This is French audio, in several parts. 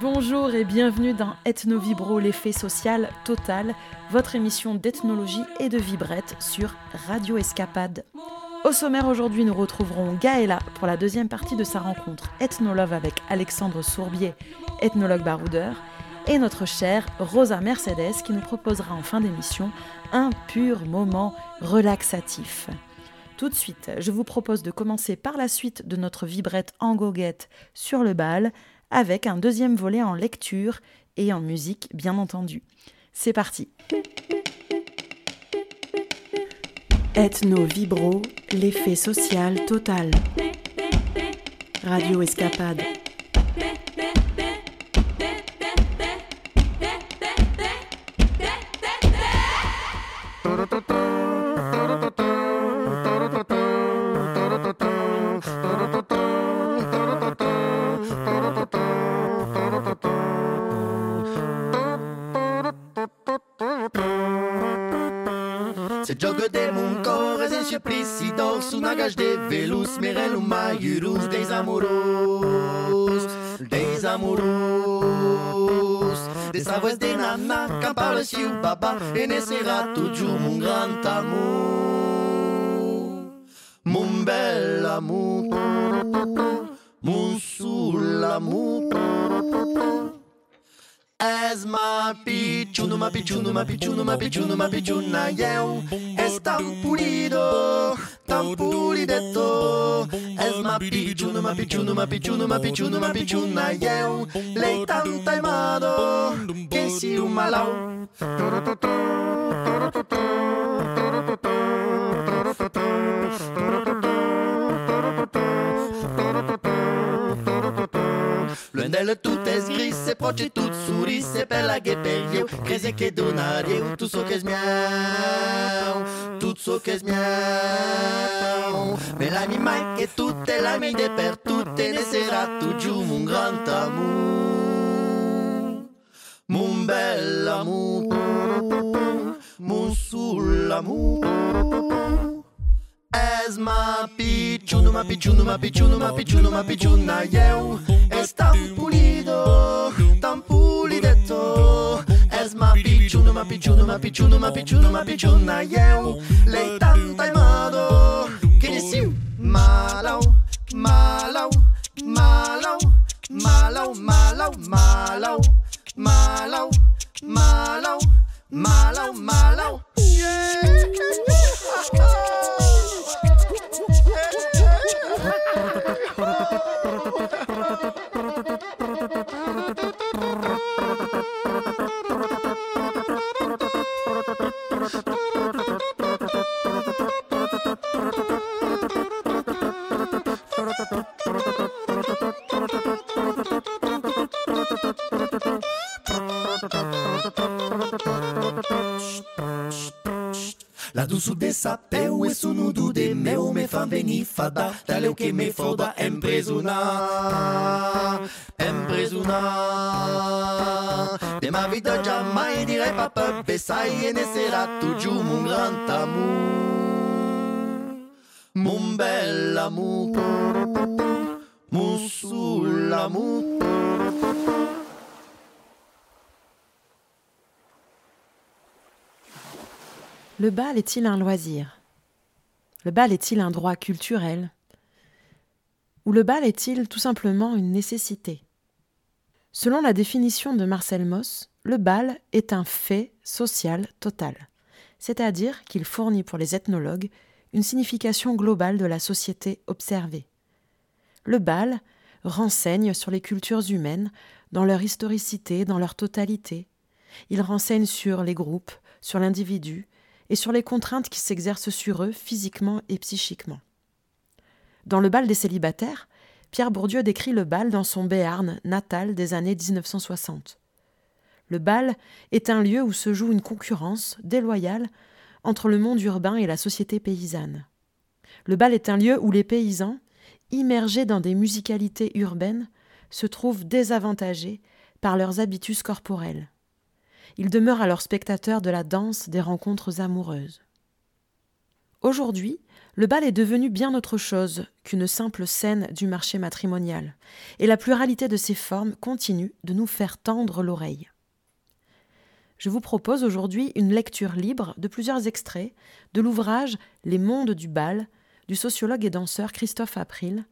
Bonjour et bienvenue dans Ethno Vibro, l'effet social total, votre émission d'ethnologie et de vibrette sur Radio Escapade. Au sommaire aujourd'hui, nous retrouverons Gaëla pour la deuxième partie de sa rencontre Ethnolove avec Alexandre Sourbier, ethnologue baroudeur, et notre chère Rosa Mercedes qui nous proposera en fin d'émission un pur moment relaxatif. Tout de suite, je vous propose de commencer par la suite de notre vibrette en goguette sur le bal, avec un deuxième volet en lecture et en musique, bien entendu. C'est parti Ethno Vibro, l'effet social total. Radio Escapade. nagash de velus merelo magirus des amourous des amourous des avós de nana quand parle si o baba e ne sera toujours mon grand amour. Mon bel amour mon soul amour. És ma pichuno, ma pichuno, ma pichuno, ma pichuno, ma pichuna, eu és tão pulido, tão pulidetto. És ma pichuno, ma pichuno, ma pichuno, ma pichuno, ma pichuna, eu lei tão taimado, que se o malau. Cele tutte scrisse, poi tutte surisse per la che per io, crese che donare io tutto ciò che smiau, tutto ciò che smiau. Me la mi mai che tutte la mi de per tutte ne sarà tu giù mon gran amore, mon bel amore, un sull'amore. Es ma pichuno, ma pichuno, ma pichuno, ma pichuno, ma pichuna eu. Estam punido. detto, tampuli detto, es ma picciuno, ma picciuno, ma picciuno, ma picciuno, ma picciuna, eu, lei tanta in modo, che ne si, malau, malau, malau, malau, malau, malau, malau, malau, malau, malau, yeah. du sud de sa peu e sono du de meu me fa veni fada o che me foda empresona Empresona De ma vita già mai direi papà pensai e ne sarà tu giù un gran amor Mon bel amour. Mon sul amour. Le bal est-il un loisir? Le bal est-il un droit culturel? Ou le bal est-il tout simplement une nécessité? Selon la définition de Marcel Moss, le bal est un fait social total, c'est-à-dire qu'il fournit pour les ethnologues une signification globale de la société observée. Le bal renseigne sur les cultures humaines dans leur historicité, dans leur totalité. Il renseigne sur les groupes, sur l'individu, et sur les contraintes qui s'exercent sur eux physiquement et psychiquement. Dans Le bal des célibataires, Pierre Bourdieu décrit le bal dans son Béarn natal des années 1960. Le bal est un lieu où se joue une concurrence déloyale entre le monde urbain et la société paysanne. Le bal est un lieu où les paysans, immergés dans des musicalités urbaines, se trouvent désavantagés par leurs habitus corporels. Ils demeurent alors spectateurs de la danse des rencontres amoureuses. Aujourd'hui, le bal est devenu bien autre chose qu'une simple scène du marché matrimonial, et la pluralité de ses formes continue de nous faire tendre l'oreille. Je vous propose aujourd'hui une lecture libre de plusieurs extraits de l'ouvrage Les mondes du bal du sociologue et danseur Christophe April,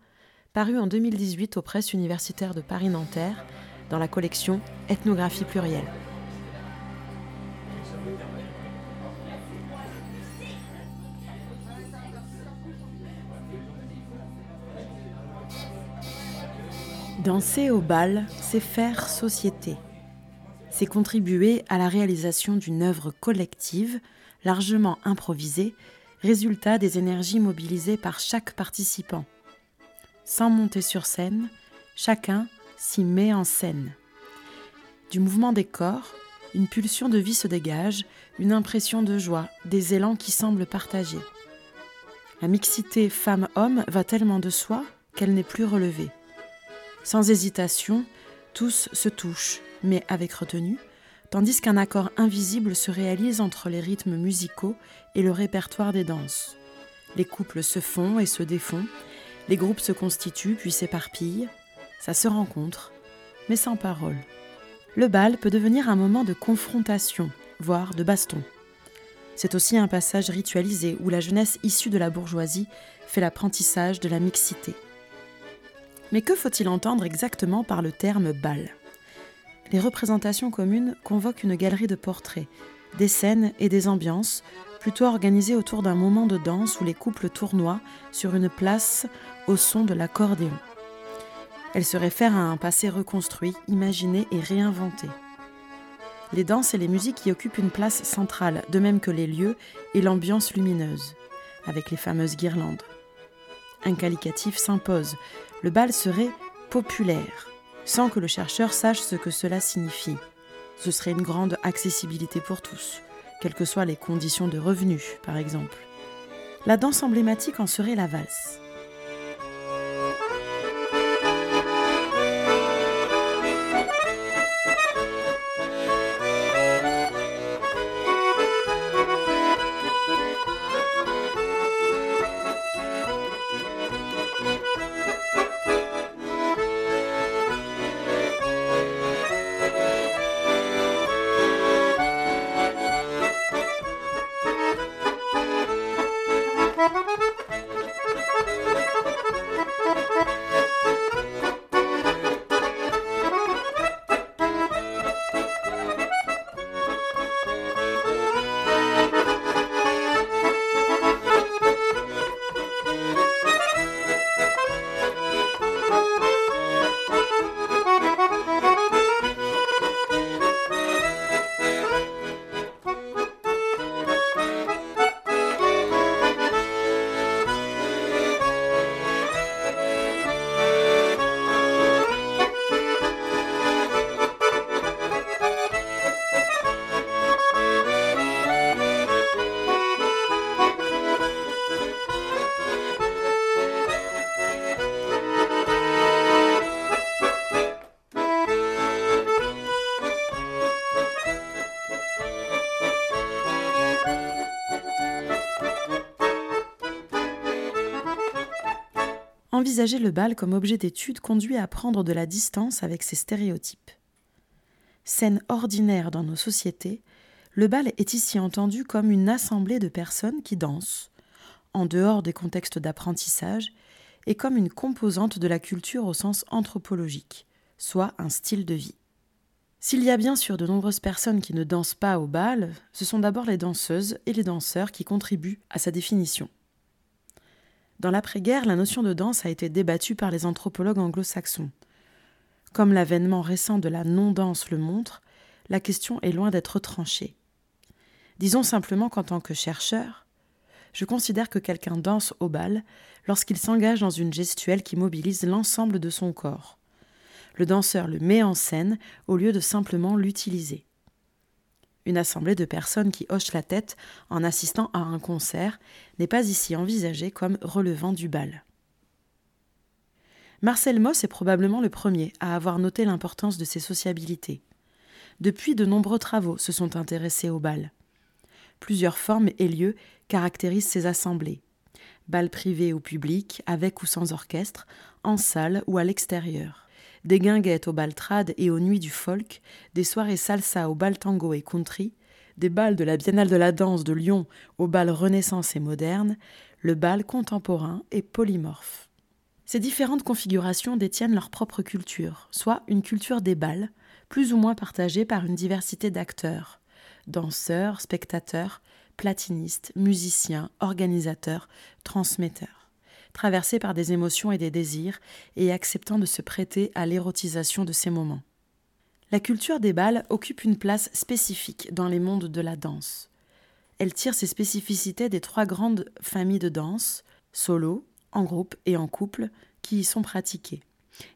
paru en 2018 aux presses universitaires de Paris-Nanterre dans la collection Ethnographie plurielle. Danser au bal, c'est faire société. C'est contribuer à la réalisation d'une œuvre collective, largement improvisée, résultat des énergies mobilisées par chaque participant. Sans monter sur scène, chacun s'y met en scène. Du mouvement des corps, une pulsion de vie se dégage, une impression de joie, des élans qui semblent partagés. La mixité femme-homme va tellement de soi qu'elle n'est plus relevée. Sans hésitation, tous se touchent, mais avec retenue, tandis qu'un accord invisible se réalise entre les rythmes musicaux et le répertoire des danses. Les couples se font et se défont, les groupes se constituent puis s'éparpillent, ça se rencontre, mais sans parole. Le bal peut devenir un moment de confrontation, voire de baston. C'est aussi un passage ritualisé où la jeunesse issue de la bourgeoisie fait l'apprentissage de la mixité. Mais que faut-il entendre exactement par le terme bal? Les représentations communes convoquent une galerie de portraits, des scènes et des ambiances, plutôt organisées autour d'un moment de danse où les couples tournoient sur une place au son de l'accordéon. Elle se réfère à un passé reconstruit, imaginé et réinventé. Les danses et les musiques y occupent une place centrale, de même que les lieux et l'ambiance lumineuse, avec les fameuses guirlandes. Un qualificatif s'impose, le bal serait populaire, sans que le chercheur sache ce que cela signifie. Ce serait une grande accessibilité pour tous, quelles que soient les conditions de revenus, par exemple. La danse emblématique en serait la valse. Le bal comme objet d'étude conduit à prendre de la distance avec ses stéréotypes. Scène ordinaire dans nos sociétés, le bal est ici entendu comme une assemblée de personnes qui dansent, en dehors des contextes d'apprentissage, et comme une composante de la culture au sens anthropologique, soit un style de vie. S'il y a bien sûr de nombreuses personnes qui ne dansent pas au bal, ce sont d'abord les danseuses et les danseurs qui contribuent à sa définition. Dans l'après-guerre, la notion de danse a été débattue par les anthropologues anglo-saxons. Comme l'avènement récent de la non-danse le montre, la question est loin d'être tranchée. Disons simplement qu'en tant que chercheur, je considère que quelqu'un danse au bal lorsqu'il s'engage dans une gestuelle qui mobilise l'ensemble de son corps. Le danseur le met en scène au lieu de simplement l'utiliser. Une assemblée de personnes qui hochent la tête en assistant à un concert n'est pas ici envisagée comme relevant du bal. Marcel Moss est probablement le premier à avoir noté l'importance de ces sociabilités. Depuis, de nombreux travaux se sont intéressés au bal. Plusieurs formes et lieux caractérisent ces assemblées. Bal privé ou public, avec ou sans orchestre, en salle ou à l'extérieur. Des guinguettes au bal trad et aux nuits du folk, des soirées salsa au bal tango et country, des bals de la Biennale de la danse de Lyon au bal renaissance et moderne, le bal contemporain est polymorphe. Ces différentes configurations détiennent leur propre culture, soit une culture des bals, plus ou moins partagée par une diversité d'acteurs, danseurs, spectateurs, platinistes, musiciens, organisateurs, transmetteurs, traversés par des émotions et des désirs et acceptant de se prêter à l'érotisation de ces moments. La culture des bals occupe une place spécifique dans les mondes de la danse. Elle tire ses spécificités des trois grandes familles de danse, solo, en groupe et en couple, qui y sont pratiquées.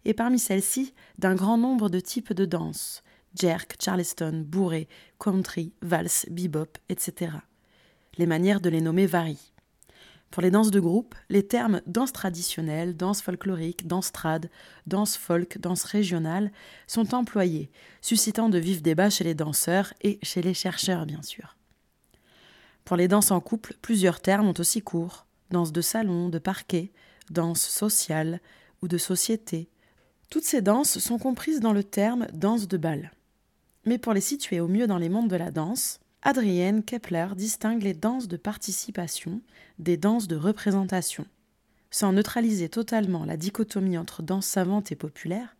Et parmi celles-ci, d'un grand nombre de types de danse, jerk, charleston, bourré, country, valse, bebop, etc. Les manières de les nommer varient. Pour les danses de groupe, les termes danse traditionnelle, danse folklorique, danse trad, danse folk, danse régionale sont employés, suscitant de vifs débats chez les danseurs et chez les chercheurs, bien sûr. Pour les danses en couple, plusieurs termes ont aussi cours danse de salon, de parquet, danse sociale ou de société. Toutes ces danses sont comprises dans le terme danse de bal. Mais pour les situer au mieux dans les mondes de la danse, Adrienne Kepler distingue les danses de participation des danses de représentation. Sans neutraliser totalement la dichotomie entre danse savante et populaire,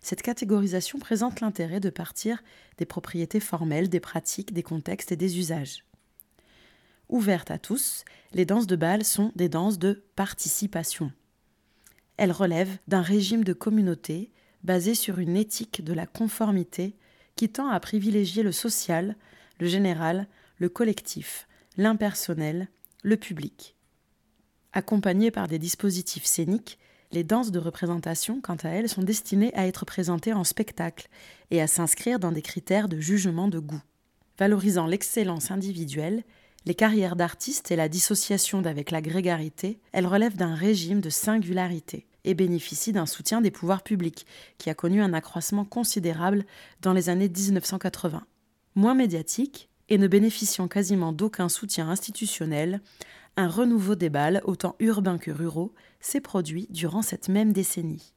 cette catégorisation présente l'intérêt de partir des propriétés formelles, des pratiques, des contextes et des usages. Ouvertes à tous, les danses de bal sont des danses de participation. Elles relèvent d'un régime de communauté basé sur une éthique de la conformité qui tend à privilégier le social, le général, le collectif, l'impersonnel, le public. Accompagnées par des dispositifs scéniques, les danses de représentation, quant à elles, sont destinées à être présentées en spectacle et à s'inscrire dans des critères de jugement de goût. Valorisant l'excellence individuelle, les carrières d'artistes et la dissociation d'avec la grégarité, elles relèvent d'un régime de singularité et bénéficient d'un soutien des pouvoirs publics, qui a connu un accroissement considérable dans les années 1980 moins médiatique et ne bénéficiant quasiment d'aucun soutien institutionnel, un renouveau des balles, autant urbains que ruraux, s'est produit durant cette même décennie.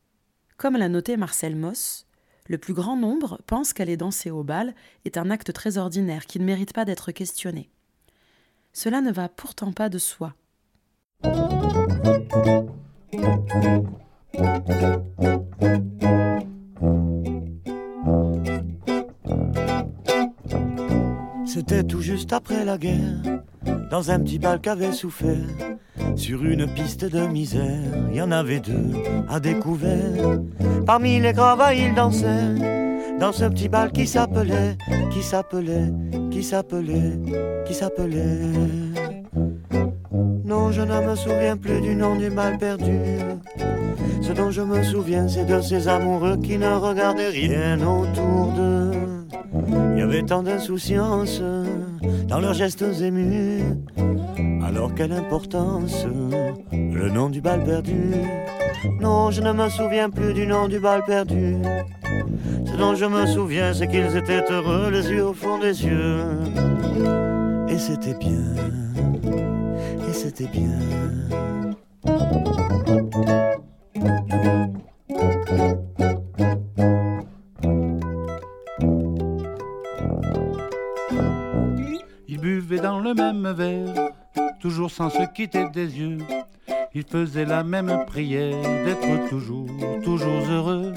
Comme l'a noté Marcel Moss, le plus grand nombre pense qu'aller danser au bal est un acte très ordinaire qui ne mérite pas d'être questionné. Cela ne va pourtant pas de soi. C'était tout juste après la guerre, dans un petit bal qu'avait souffert. Sur une piste de misère, il y en avait deux à découvert. Parmi les gravats, ils dansaient dans ce petit bal qui s'appelait, qui s'appelait, qui s'appelait, qui s'appelait. Non, je ne me souviens plus du nom du bal perdu. Ce dont je me souviens, c'est de ces amoureux qui ne regardaient rien autour d'eux. Tant d'insouciance dans leurs gestes émus. Alors quelle importance le nom du bal perdu Non, je ne me souviens plus du nom du bal perdu. Ce dont je me souviens, c'est qu'ils étaient heureux, les yeux au fond des yeux. Et c'était bien, et c'était bien. Sans se quitter des yeux. Il faisait la même prière d'être toujours, toujours heureux.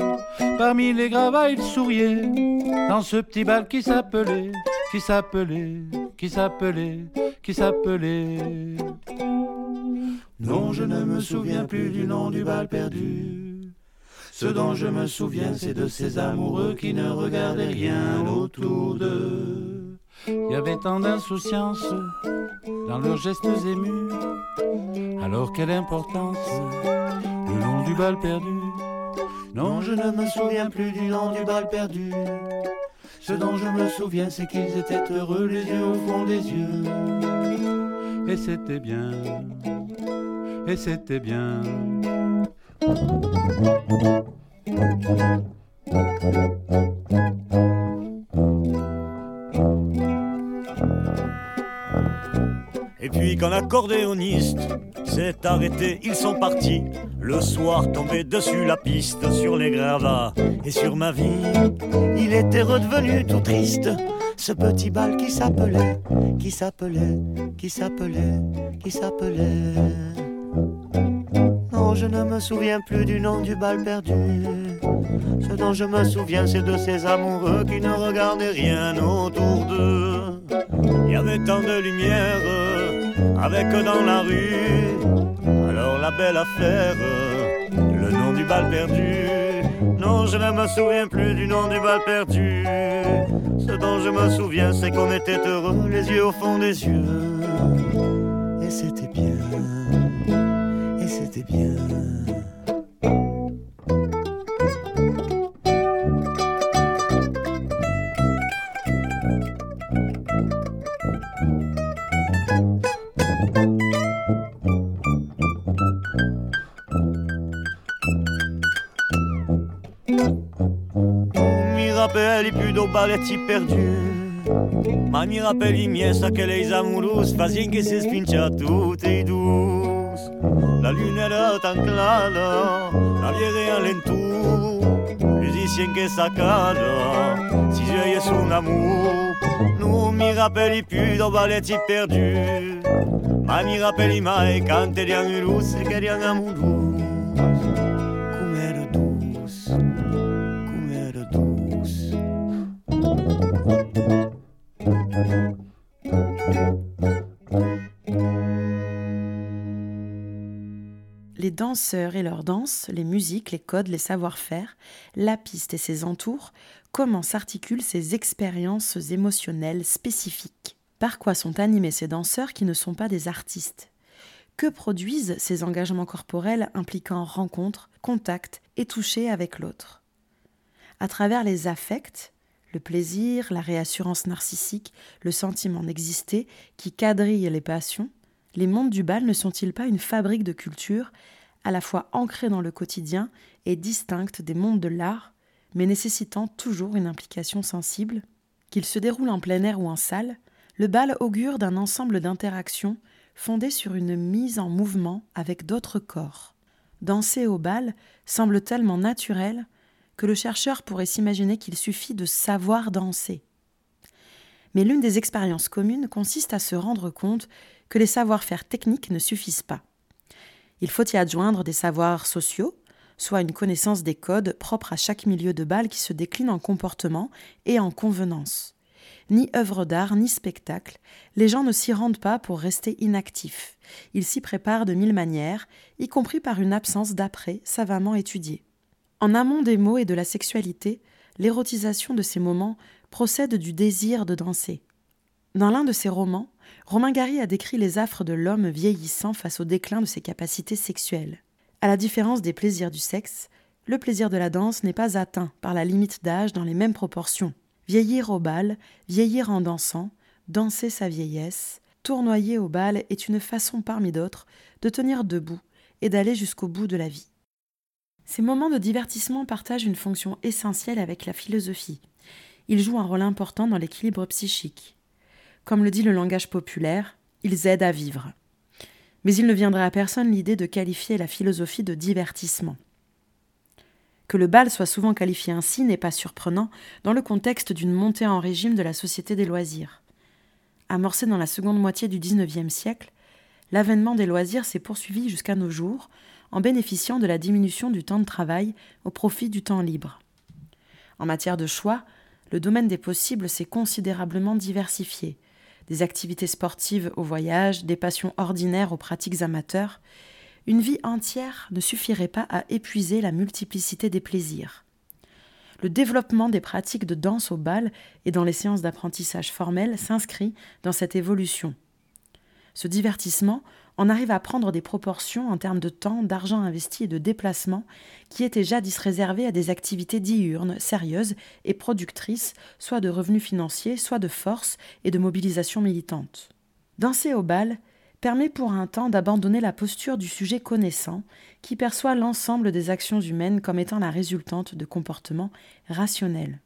Parmi les gravats, il souriait dans ce petit bal qui s'appelait, qui s'appelait, qui s'appelait, qui s'appelait. Non, je ne me souviens plus du nom du bal perdu. Ce dont je me souviens, c'est de ces amoureux qui ne regardaient rien autour d'eux. Il y avait tant d'insouciance dans leurs gestes émus. Alors quelle importance le nom du bal perdu Non, je ne me souviens plus du nom du bal perdu. Ce dont je me souviens, c'est qu'ils étaient heureux, les yeux au fond des yeux. Et c'était bien, et c'était bien. Qu'un accordéoniste s'est arrêté, ils sont partis. Le soir tombé dessus la piste, sur les gravats et sur ma vie, il était redevenu tout triste. Ce petit bal qui s'appelait, qui s'appelait, qui s'appelait, qui s'appelait. Non, je ne me souviens plus du nom du bal perdu. Ce dont je me souviens, c'est de ces amoureux qui ne regardaient rien autour d'eux. Il y avait tant de lumière avec dans la rue. Alors la belle affaire, le nom du bal perdu. Non, je ne me souviens plus du nom du bal perdu. Ce dont je me souviens, c'est qu'on était heureux, les yeux au fond des yeux. Et c'était bien, et c'était bien. I più do balletti perdu Ma mi rappelle i miei sa che lei amoureuse Fazien che si spinge a tutti i dus La lune era tan clara La vieille en lentour Musicien che s'accada Si je son amour Non mi rappelle più do balletti perdu Ma mi rappelle mai quand eriamo amoureuse Che eriamo amoureuse Come danseurs et leurs danses, les musiques, les codes, les savoir-faire, la piste et ses entours, comment s'articulent ces expériences émotionnelles spécifiques? Par quoi sont animés ces danseurs qui ne sont pas des artistes? Que produisent ces engagements corporels impliquant rencontre, contact et toucher avec l'autre? À travers les affects, le plaisir, la réassurance narcissique, le sentiment d'exister qui quadrillent les passions, les mondes du bal ne sont-ils pas une fabrique de culture, à la fois ancrée dans le quotidien et distincte des mondes de l'art, mais nécessitant toujours une implication sensible Qu'il se déroule en plein air ou en salle, le bal augure d'un ensemble d'interactions fondées sur une mise en mouvement avec d'autres corps. Danser au bal semble tellement naturel que le chercheur pourrait s'imaginer qu'il suffit de savoir danser. Mais l'une des expériences communes consiste à se rendre compte que les savoir-faire techniques ne suffisent pas. Il faut y adjoindre des savoirs sociaux, soit une connaissance des codes propres à chaque milieu de bal qui se décline en comportement et en convenance. Ni œuvre d'art, ni spectacle, les gens ne s'y rendent pas pour rester inactifs. Ils s'y préparent de mille manières, y compris par une absence d'après savamment étudiée. En amont des mots et de la sexualité, l'érotisation de ces moments procède du désir de danser. Dans l'un de ses romans, Romain Gary a décrit les affres de l'homme vieillissant face au déclin de ses capacités sexuelles. À la différence des plaisirs du sexe, le plaisir de la danse n'est pas atteint par la limite d'âge dans les mêmes proportions. Vieillir au bal, vieillir en dansant, danser sa vieillesse, tournoyer au bal est une façon parmi d'autres de tenir debout et d'aller jusqu'au bout de la vie. Ces moments de divertissement partagent une fonction essentielle avec la philosophie. Ils jouent un rôle important dans l'équilibre psychique. Comme le dit le langage populaire, ils aident à vivre. Mais il ne viendrait à personne l'idée de qualifier la philosophie de divertissement. Que le bal soit souvent qualifié ainsi n'est pas surprenant dans le contexte d'une montée en régime de la société des loisirs. Amorcé dans la seconde moitié du XIXe siècle, l'avènement des loisirs s'est poursuivi jusqu'à nos jours en bénéficiant de la diminution du temps de travail au profit du temps libre. En matière de choix, le domaine des possibles s'est considérablement diversifié, des activités sportives au voyage, des passions ordinaires aux pratiques amateurs, une vie entière ne suffirait pas à épuiser la multiplicité des plaisirs. Le développement des pratiques de danse au bal et dans les séances d'apprentissage formel s'inscrit dans cette évolution. Ce divertissement en arrive à prendre des proportions en termes de temps, d'argent investi et de déplacement qui étaient jadis réservés à des activités diurnes, sérieuses et productrices, soit de revenus financiers, soit de force et de mobilisation militante. Danser au bal permet pour un temps d'abandonner la posture du sujet connaissant qui perçoit l'ensemble des actions humaines comme étant la résultante de comportements rationnels.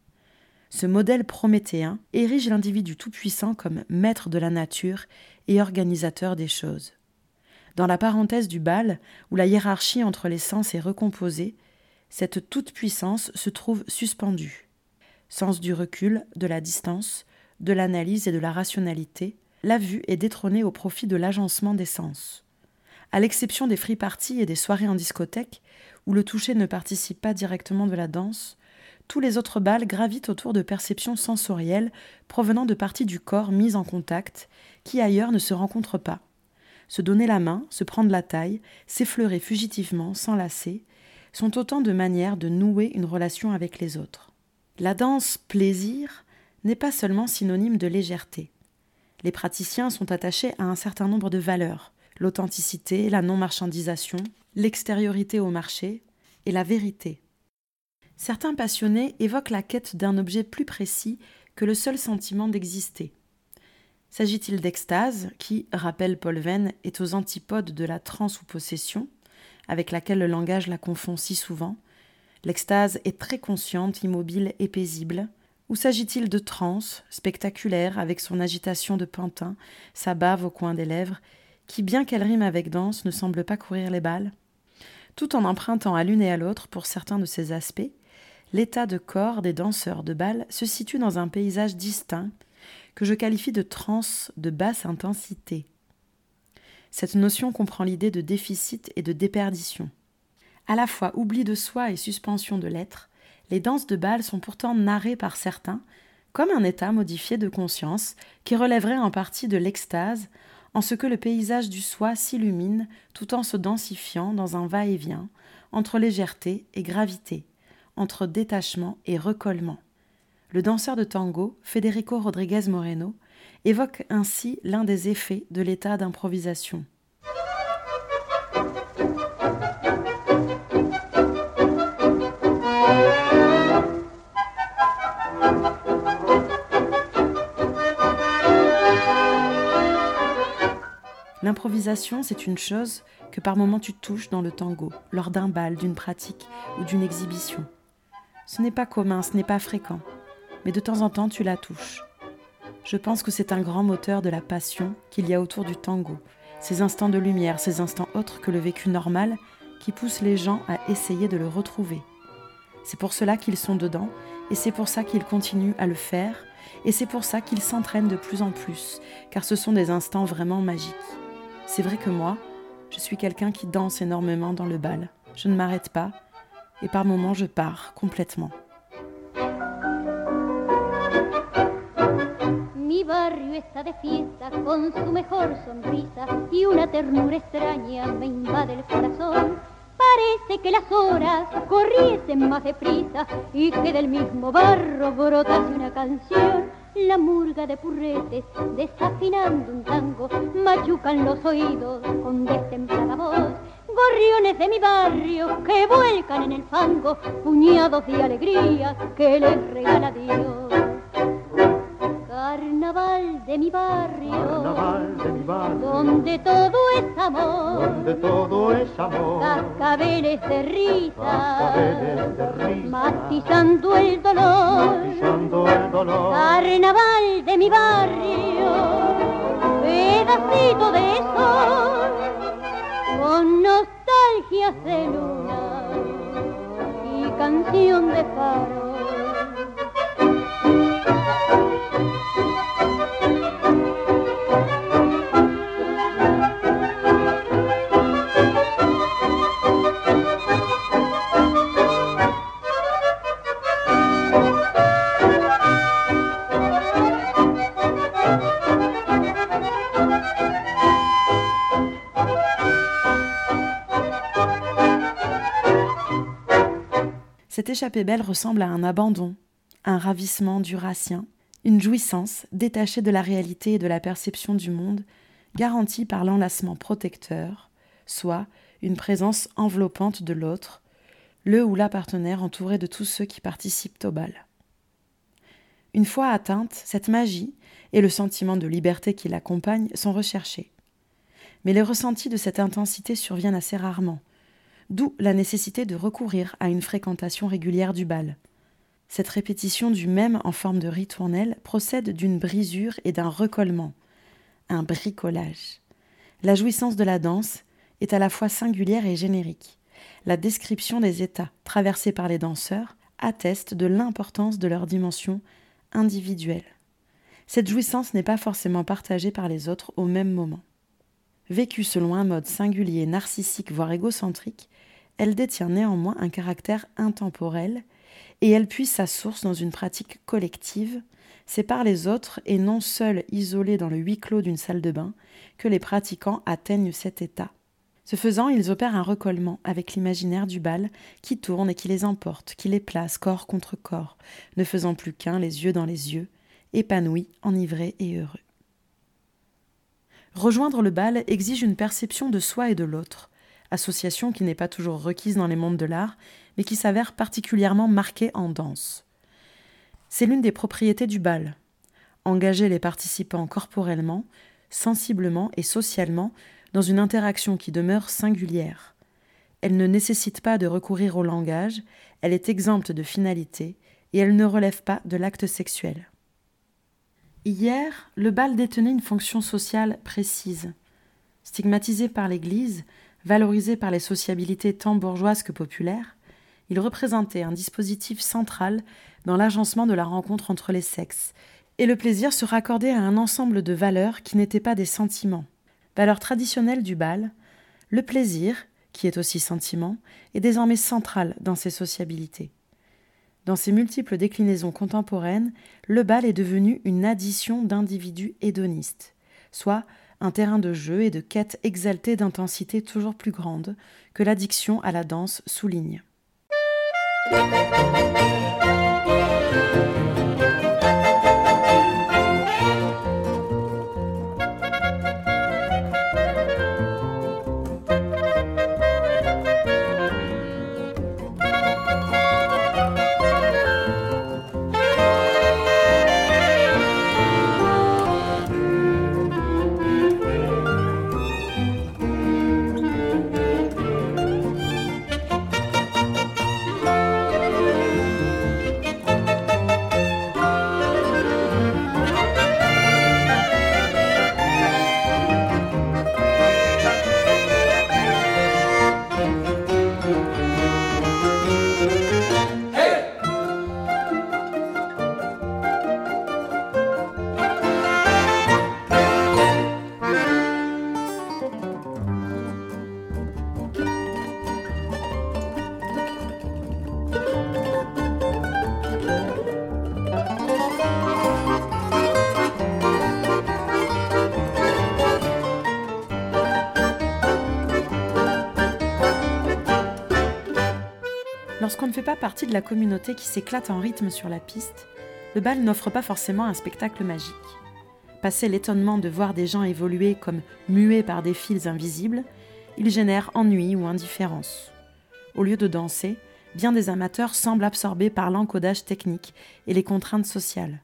Ce modèle prométhéen érige l'individu tout-puissant comme maître de la nature et organisateur des choses. Dans la parenthèse du bal, où la hiérarchie entre les sens est recomposée, cette toute-puissance se trouve suspendue. Sens du recul, de la distance, de l'analyse et de la rationalité, la vue est détrônée au profit de l'agencement des sens. À l'exception des free parties et des soirées en discothèque, où le toucher ne participe pas directement de la danse, tous les autres bals gravitent autour de perceptions sensorielles provenant de parties du corps mises en contact, qui ailleurs ne se rencontrent pas. Se donner la main, se prendre la taille, s'effleurer fugitivement, s'enlacer, sont autant de manières de nouer une relation avec les autres. La danse plaisir n'est pas seulement synonyme de légèreté. Les praticiens sont attachés à un certain nombre de valeurs l'authenticité, la non-marchandisation, l'extériorité au marché et la vérité. Certains passionnés évoquent la quête d'un objet plus précis que le seul sentiment d'exister. S'agit-il d'extase, qui, rappelle Paul Venn, est aux antipodes de la transe ou possession, avec laquelle le langage la confond si souvent? L'extase est très consciente, immobile et paisible. Ou s'agit-il de transe, spectaculaire, avec son agitation de pantin, sa bave au coin des lèvres, qui, bien qu'elle rime avec danse, ne semble pas courir les balles? Tout en empruntant à l'une et à l'autre, pour certains de ces aspects, l'état de corps des danseurs de bal se situe dans un paysage distinct que je qualifie de transe de basse intensité. Cette notion comprend l'idée de déficit et de déperdition. À la fois oubli de soi et suspension de l'être, les danses de bal sont pourtant narrées par certains comme un état modifié de conscience qui relèverait en partie de l'extase, en ce que le paysage du soi s'illumine tout en se densifiant dans un va-et-vient entre légèreté et gravité, entre détachement et recollement. Le danseur de tango, Federico Rodriguez Moreno, évoque ainsi l'un des effets de l'état d'improvisation. L'improvisation, c'est une chose que par moments tu touches dans le tango, lors d'un bal, d'une pratique ou d'une exhibition. Ce n'est pas commun, ce n'est pas fréquent, mais de temps en temps tu la touches. Je pense que c'est un grand moteur de la passion qu'il y a autour du tango, ces instants de lumière, ces instants autres que le vécu normal qui poussent les gens à essayer de le retrouver. C'est pour cela qu'ils sont dedans, et c'est pour ça qu'ils continuent à le faire, et c'est pour ça qu'ils s'entraînent de plus en plus, car ce sont des instants vraiment magiques. C'est vrai que moi, je suis quelqu'un qui danse énormément dans le bal. Je ne m'arrête pas, et par moments je pars complètement. Mi barrio está de fiesta con su mejor sonrisa y una ternura extraña me invade el corazón. Parece que las horas corriesen más deprisa y que del mismo barro brotase una canción. La murga de purretes, desafinando un tango, machucan los oídos con destemplada voz. Gorriones de mi barrio que vuelcan en el fango, puñados de alegría que les regala Dios. Carnaval de mi barrio, Carnaval de mi barrio, donde todo es amor, donde todo es amor, cascabeles de risa, cascabeles de risa, matizando el dolor. matizando el dolor. Carnaval de mi barrio, pedacito de sol, con nostalgias de luna. Y canción de faro. Échappée belle ressemble à un abandon, un ravissement durassien, une jouissance détachée de la réalité et de la perception du monde, garantie par l'enlacement protecteur, soit une présence enveloppante de l'autre, le ou la partenaire entouré de tous ceux qui participent au bal. Une fois atteinte, cette magie et le sentiment de liberté qui l'accompagne sont recherchés. Mais les ressentis de cette intensité surviennent assez rarement, d'où la nécessité de recourir à une fréquentation régulière du bal. Cette répétition du même en forme de ritournelle procède d'une brisure et d'un recollement, un bricolage. La jouissance de la danse est à la fois singulière et générique. La description des états traversés par les danseurs atteste de l'importance de leur dimension individuelle. Cette jouissance n'est pas forcément partagée par les autres au même moment. Vécue selon un mode singulier, narcissique, voire égocentrique, elle détient néanmoins un caractère intemporel et elle puise sa source dans une pratique collective. C'est par les autres et non seuls isolés dans le huis clos d'une salle de bain que les pratiquants atteignent cet état. Ce faisant, ils opèrent un recollement avec l'imaginaire du bal qui tourne et qui les emporte, qui les place corps contre corps, ne faisant plus qu'un les yeux dans les yeux, épanouis, enivrés et heureux. Rejoindre le bal exige une perception de soi et de l'autre, association qui n'est pas toujours requise dans les mondes de l'art, mais qui s'avère particulièrement marquée en danse. C'est l'une des propriétés du bal. Engager les participants corporellement, sensiblement et socialement dans une interaction qui demeure singulière. Elle ne nécessite pas de recourir au langage, elle est exempte de finalité et elle ne relève pas de l'acte sexuel. Hier, le bal détenait une fonction sociale précise. Stigmatisé par l'Église, valorisé par les sociabilités tant bourgeoises que populaires, il représentait un dispositif central dans l'agencement de la rencontre entre les sexes, et le plaisir se raccordait à un ensemble de valeurs qui n'étaient pas des sentiments. Valeurs traditionnelles du bal, le plaisir, qui est aussi sentiment, est désormais central dans ces sociabilités. Dans ses multiples déclinaisons contemporaines, le bal est devenu une addition d'individus hédonistes, soit un terrain de jeu et de quête exaltée d'intensité toujours plus grande que l'addiction à la danse souligne. Pas partie de la communauté qui s'éclate en rythme sur la piste, le bal n'offre pas forcément un spectacle magique. Passé l'étonnement de voir des gens évoluer comme muets par des fils invisibles, il génère ennui ou indifférence. Au lieu de danser, bien des amateurs semblent absorbés par l'encodage technique et les contraintes sociales.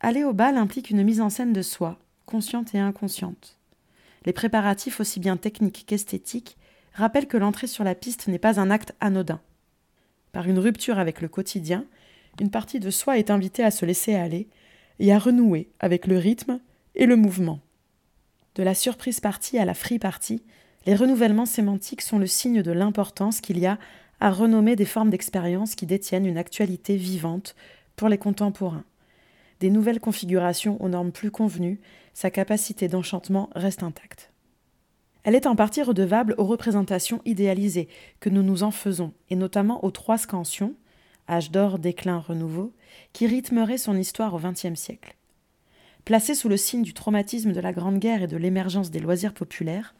Aller au bal implique une mise en scène de soi, consciente et inconsciente. Les préparatifs aussi bien techniques qu'esthétiques rappellent que l'entrée sur la piste n'est pas un acte anodin. Par une rupture avec le quotidien, une partie de soi est invitée à se laisser aller et à renouer avec le rythme et le mouvement. De la surprise partie à la free partie, les renouvellements sémantiques sont le signe de l'importance qu'il y a à renommer des formes d'expérience qui détiennent une actualité vivante pour les contemporains. Des nouvelles configurations aux normes plus convenues, sa capacité d'enchantement reste intacte. Elle est en partie redevable aux représentations idéalisées que nous nous en faisons, et notamment aux trois scansions, âge d'or, déclin, renouveau, qui rythmeraient son histoire au XXe siècle. Placée sous le signe du traumatisme de la Grande Guerre et de l'émergence des loisirs populaires,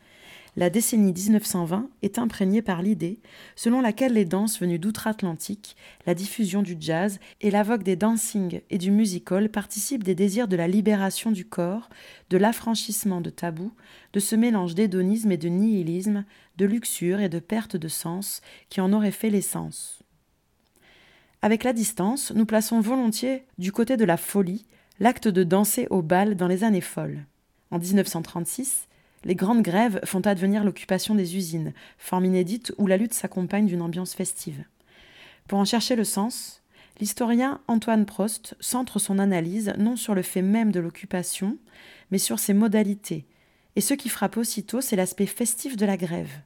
la décennie 1920 est imprégnée par l'idée selon laquelle les danses venues d'outre-Atlantique, la diffusion du jazz et la vogue des dancing et du music-hall participent des désirs de la libération du corps, de l'affranchissement de tabous, de ce mélange d'hédonisme et de nihilisme, de luxure et de perte de sens qui en aurait fait l'essence. Avec la distance, nous plaçons volontiers du côté de la folie l'acte de danser au bal dans les années folles. En 1936, les grandes grèves font advenir l'occupation des usines, forme inédite où la lutte s'accompagne d'une ambiance festive. Pour en chercher le sens, L'historien Antoine Prost centre son analyse non sur le fait même de l'occupation, mais sur ses modalités. Et ce qui frappe aussitôt, c'est l'aspect festif de la grève.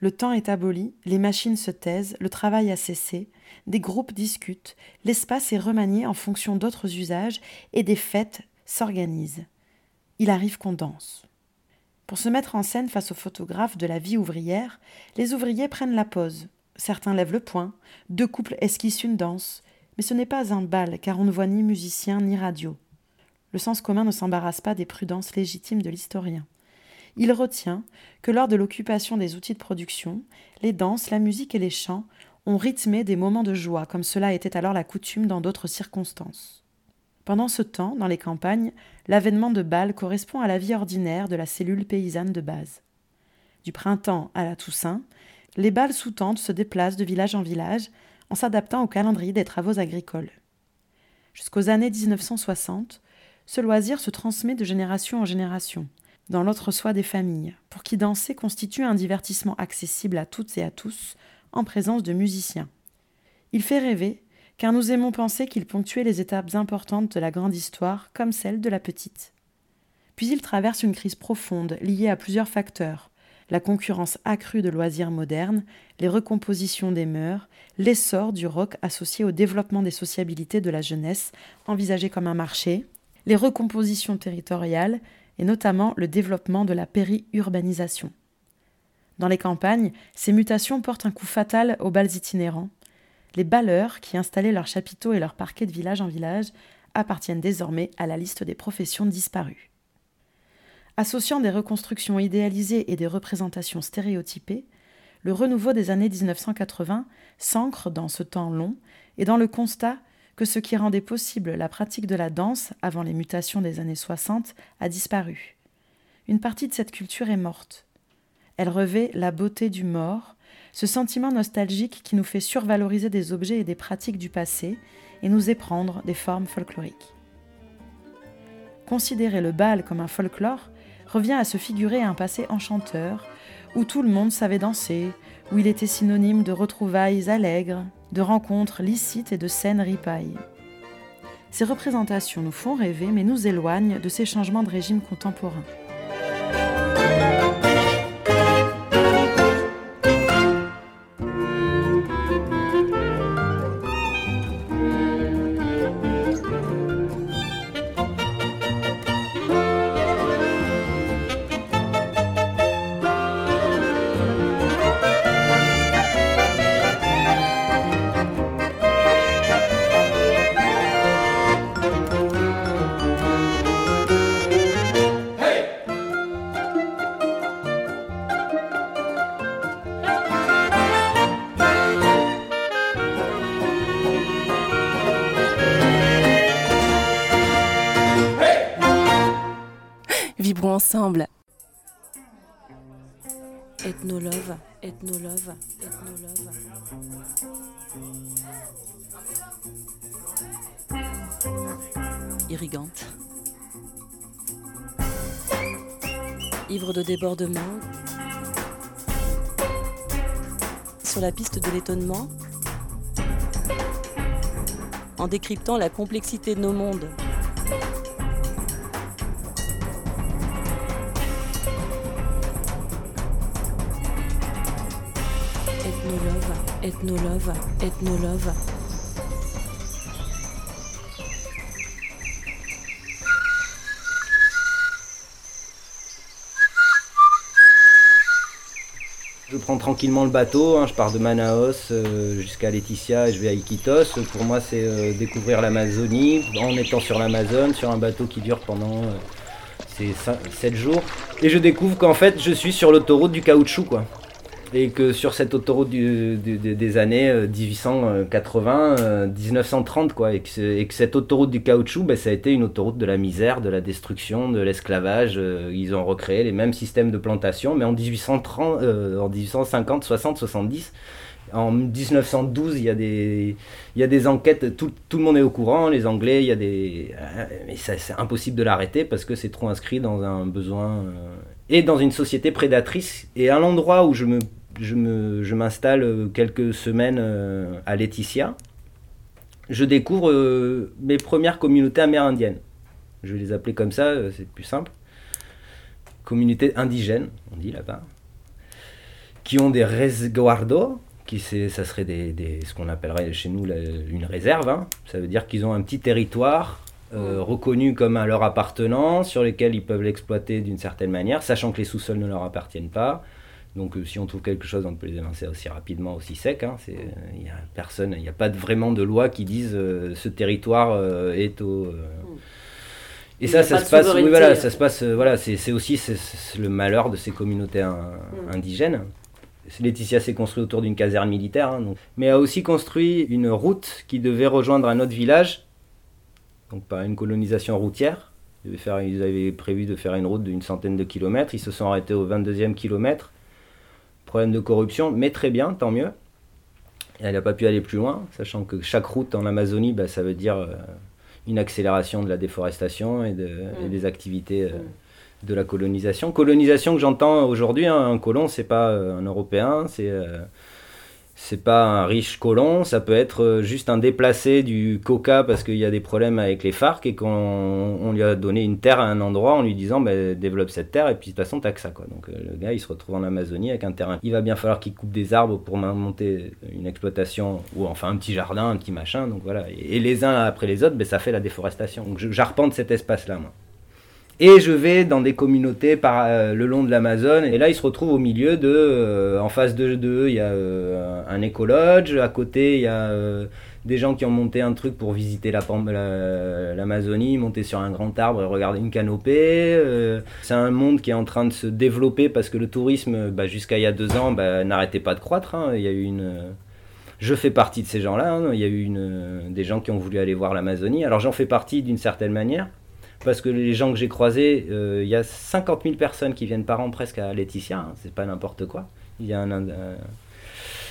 Le temps est aboli, les machines se taisent, le travail a cessé, des groupes discutent, l'espace est remanié en fonction d'autres usages et des fêtes s'organisent. Il arrive qu'on danse. Pour se mettre en scène face aux photographes de la vie ouvrière, les ouvriers prennent la pose. Certains lèvent le poing, deux couples esquissent une danse, mais ce n'est pas un bal car on ne voit ni musicien ni radio. Le sens commun ne s'embarrasse pas des prudences légitimes de l'historien. Il retient que lors de l'occupation des outils de production, les danses, la musique et les chants ont rythmé des moments de joie, comme cela était alors la coutume dans d'autres circonstances. Pendant ce temps, dans les campagnes, l'avènement de bals correspond à la vie ordinaire de la cellule paysanne de base. Du printemps à la Toussaint, les bals sous tente se déplacent de village en village en s'adaptant au calendrier des travaux agricoles. Jusqu'aux années 1960, ce loisir se transmet de génération en génération, dans l'autre-soi des familles, pour qui danser constitue un divertissement accessible à toutes et à tous, en présence de musiciens. Il fait rêver, car nous aimons penser qu'il ponctuait les étapes importantes de la grande histoire comme celle de la petite. Puis il traverse une crise profonde liée à plusieurs facteurs la concurrence accrue de loisirs modernes, les recompositions des mœurs, l'essor du rock associé au développement des sociabilités de la jeunesse envisagé comme un marché, les recompositions territoriales et notamment le développement de la périurbanisation. Dans les campagnes, ces mutations portent un coup fatal aux bals itinérants. Les balleurs, qui installaient leurs chapiteaux et leurs parquets de village en village, appartiennent désormais à la liste des professions disparues. Associant des reconstructions idéalisées et des représentations stéréotypées, le renouveau des années 1980 s'ancre dans ce temps long et dans le constat que ce qui rendait possible la pratique de la danse avant les mutations des années 60 a disparu. Une partie de cette culture est morte. Elle revêt la beauté du mort, ce sentiment nostalgique qui nous fait survaloriser des objets et des pratiques du passé et nous éprendre des formes folkloriques. Considérer le bal comme un folklore revient à se figurer un passé enchanteur, où tout le monde savait danser, où il était synonyme de retrouvailles allègres, de rencontres licites et de scènes ripailles. Ces représentations nous font rêver mais nous éloignent de ces changements de régime contemporains. De débordement. Sur la piste de l'étonnement. En décryptant la complexité de nos mondes. Ethnolove, Ethnolove. Je tranquillement le bateau, hein, je pars de Manaus euh, jusqu'à Laetitia et je vais à Iquitos. Pour moi, c'est euh, découvrir l'Amazonie en étant sur l'Amazone, sur un bateau qui dure pendant 7 euh, jours. Et je découvre qu'en fait, je suis sur l'autoroute du caoutchouc. Et que sur cette autoroute des années 1880, euh, 1930, euh, quoi, et que, cette autoroute du caoutchouc, ben, ça a été une autoroute de la misère, de la destruction, de l'esclavage. Euh, ils ont recréé les mêmes systèmes de plantation, mais en 1830, en 1850, 60, 70. En 1912, il y a des, il y a des enquêtes, tout, tout, le monde est au courant, les Anglais, il y a des... Mais c'est impossible de l'arrêter parce que c'est trop inscrit dans un besoin... et dans une société prédatrice. Et à l'endroit où je me je m'installe quelques semaines euh, à Laetitia, je découvre euh, mes premières communautés amérindiennes. Je vais les appeler comme ça, euh, c'est plus simple. Communautés indigènes, on dit là-bas, qui ont des resguardos, qui ça serait des, des- ce qu'on appellerait chez nous une réserve. hein. Ça veut dire qu'ils ont un petit territoire euh, reconnu comme à leur appartenance, sur lesquels ils peuvent l'exploiter d'une certaine manière, sachant que les sous-sols ne leur appartiennent pas. Donc euh, si on trouve quelque chose, on peut les évincer aussi rapidement, aussi sec. hein. Euh, Il n'y a personne, il n'y a pas de- vraiment de loi qui dise euh, ce territoire euh, est au. euh, Et Il ça, a ça se passe. Oui, voilà, ça se passe. Voilà, c'est aussi le malheur de ces communautés in- Mm. indigènes. Laetitia s'est construit autour d'une caserne militaire, hein, donc. mais a aussi construit une route qui devait rejoindre un autre village, donc par une colonisation routière. Ils faire- ils avaient prévu de faire une route d'une centaine de kilomètres. Ils se sont arrêtés au 22e kilomètre. Problème de corruption, mais très bien, tant mieux. Elle n'a pas pu aller plus loin, sachant que chaque route en Amazonie, bah, ça veut dire euh, une accélération de la déforestation et, de- et des activités euh, de la colonisation. Colonisation que j'entends aujourd'hui, hein, un colon, c'est pas euh, un Européen, c'est c'est pas un riche colon, ça peut être euh, juste un déplacé du Coca parce qu'il y a des problèmes avec les FARC et qu'on on lui a donné une terre à un endroit en lui disant bah, développe cette terre et puis de toute façon t'as que ça quoi. Donc euh, le gars il se retrouve en Amazonie avec un terrain. Il va bien falloir qu'il coupe des arbres pour monter une exploitation ou enfin un petit jardin, un petit machin. Donc voilà. Et, les uns après les autres, ben, ça fait la déforestation. Donc j'arpente cet espace là moi. Et je vais dans des communautés par euh, le long de l'Amazone. Et là, ils se retrouvent au milieu de. euh, en face de d'eux, il y a euh, un écolodge. À côté, il y a des gens qui ont monté un truc pour visiter l'Amazonie, monter sur un grand arbre et regarder une canopée. c'est un monde qui est en train de se développer parce que le tourisme, bah, jusqu'à il y a deux ans, bah, n'arrêtait pas de croître. hein. Il y a une. Je fais partie de ces gens-là. hein. Il y a eu des gens qui ont voulu aller voir l'Amazonie. Alors j'en fais partie d'une certaine manière. Parce que les gens que j'ai croisés, euh, il y a 50 000 personnes qui viennent par an presque à Laetitia, hein, c'est pas n'importe quoi. Il y a un,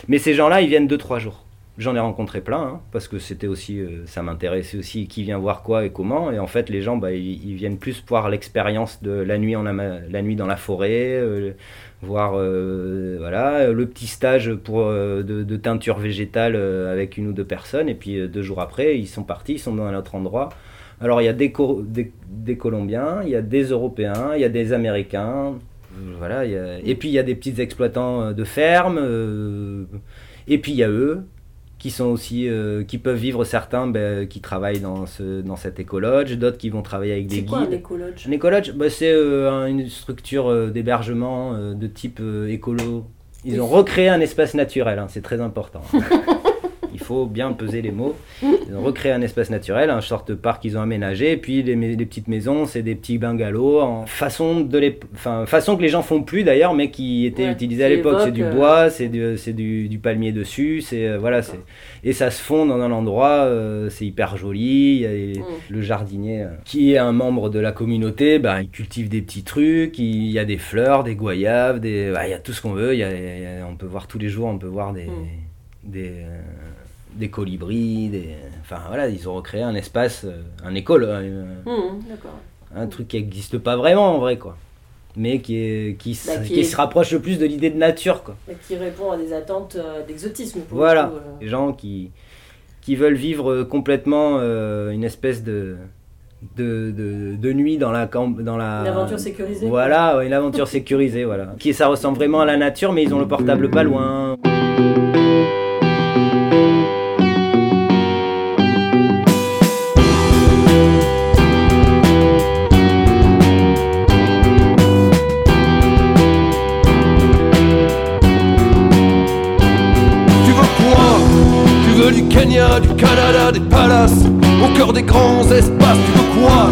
Mais ces gens-là, ils viennent 2-3 jours. J'en ai rencontré plein, hein, parce que c'était aussi, euh, ça m'intéressait aussi qui vient voir quoi et comment. Et en fait, les gens, bah, ils, viennent plus voir l'expérience de la nuit, en la nuit dans la forêt, euh, voir euh, voilà, le petit stage pour, euh, de, teinture végétale euh, avec une ou deux personnes. Et puis euh, deux jours après, ils sont partis, ils sont dans un autre endroit. Alors il y a des, Co- des, des Colombiens, il y a des Européens, il y a des Américains, euh, voilà. il y a- Et puis il y a des petits exploitants euh, de fermes, euh, et puis il y a eux qui sont aussi, euh, qui peuvent vivre certains, ben, qui travaillent dans ce, dans cet écolodge, d'autres qui vont travailler avec des C'est guides. quoi un écolodge Un écolodge, bah, c'est euh, un- une structure d'hébergement de type écolo. Ils ont recréé un espace naturel, hein, c'est très important. Il faut bien peser les mots. Ils ont recréé un espace naturel, un sorte de parc qu'ils ont aménagé. Et puis les, les petites maisons, c'est des petits bungalows en façon, de l'ép- enfin, façon que les gens font plus d'ailleurs, mais qui étaient Ouais, utilisés à l'époque. C'est du évoque, euh, bois, c'est du, c'est du, du palmier dessus, c'est euh, voilà, c'est et ça se fond dans un endroit, euh, c'est hyper joli. il y a les- Mm. Le jardinier, euh, qui est un membre de la communauté, bah, il cultive des petits trucs, il y a des fleurs, des goyaves, des, bah, il y a tout ce qu'on veut. il y a- il y a- on peut voir tous les jours, on peut voir des, Mm. des, euh, des colibris, des, enfin voilà, ils ont recréé un espace, euh, un école, un, Hum, D'accord. un truc qui n'existe pas vraiment en vrai quoi, mais qui est, qui, Bah, qui qui est- se rapproche le plus de l'idée de nature quoi. Et Qui répond à des attentes euh, d'exotisme. Voilà, coup, euh. les gens qui, qui veulent vivre euh, complètement euh, une espèce de, de, de, de nuit dans la camp, dans la. Une aventure sécurisée. Voilà, ouais, une aventure sécurisée, voilà. Qui ça ressemble vraiment à la nature, mais ils ont le portable pas loin. Des grands espaces, tu veux quoi?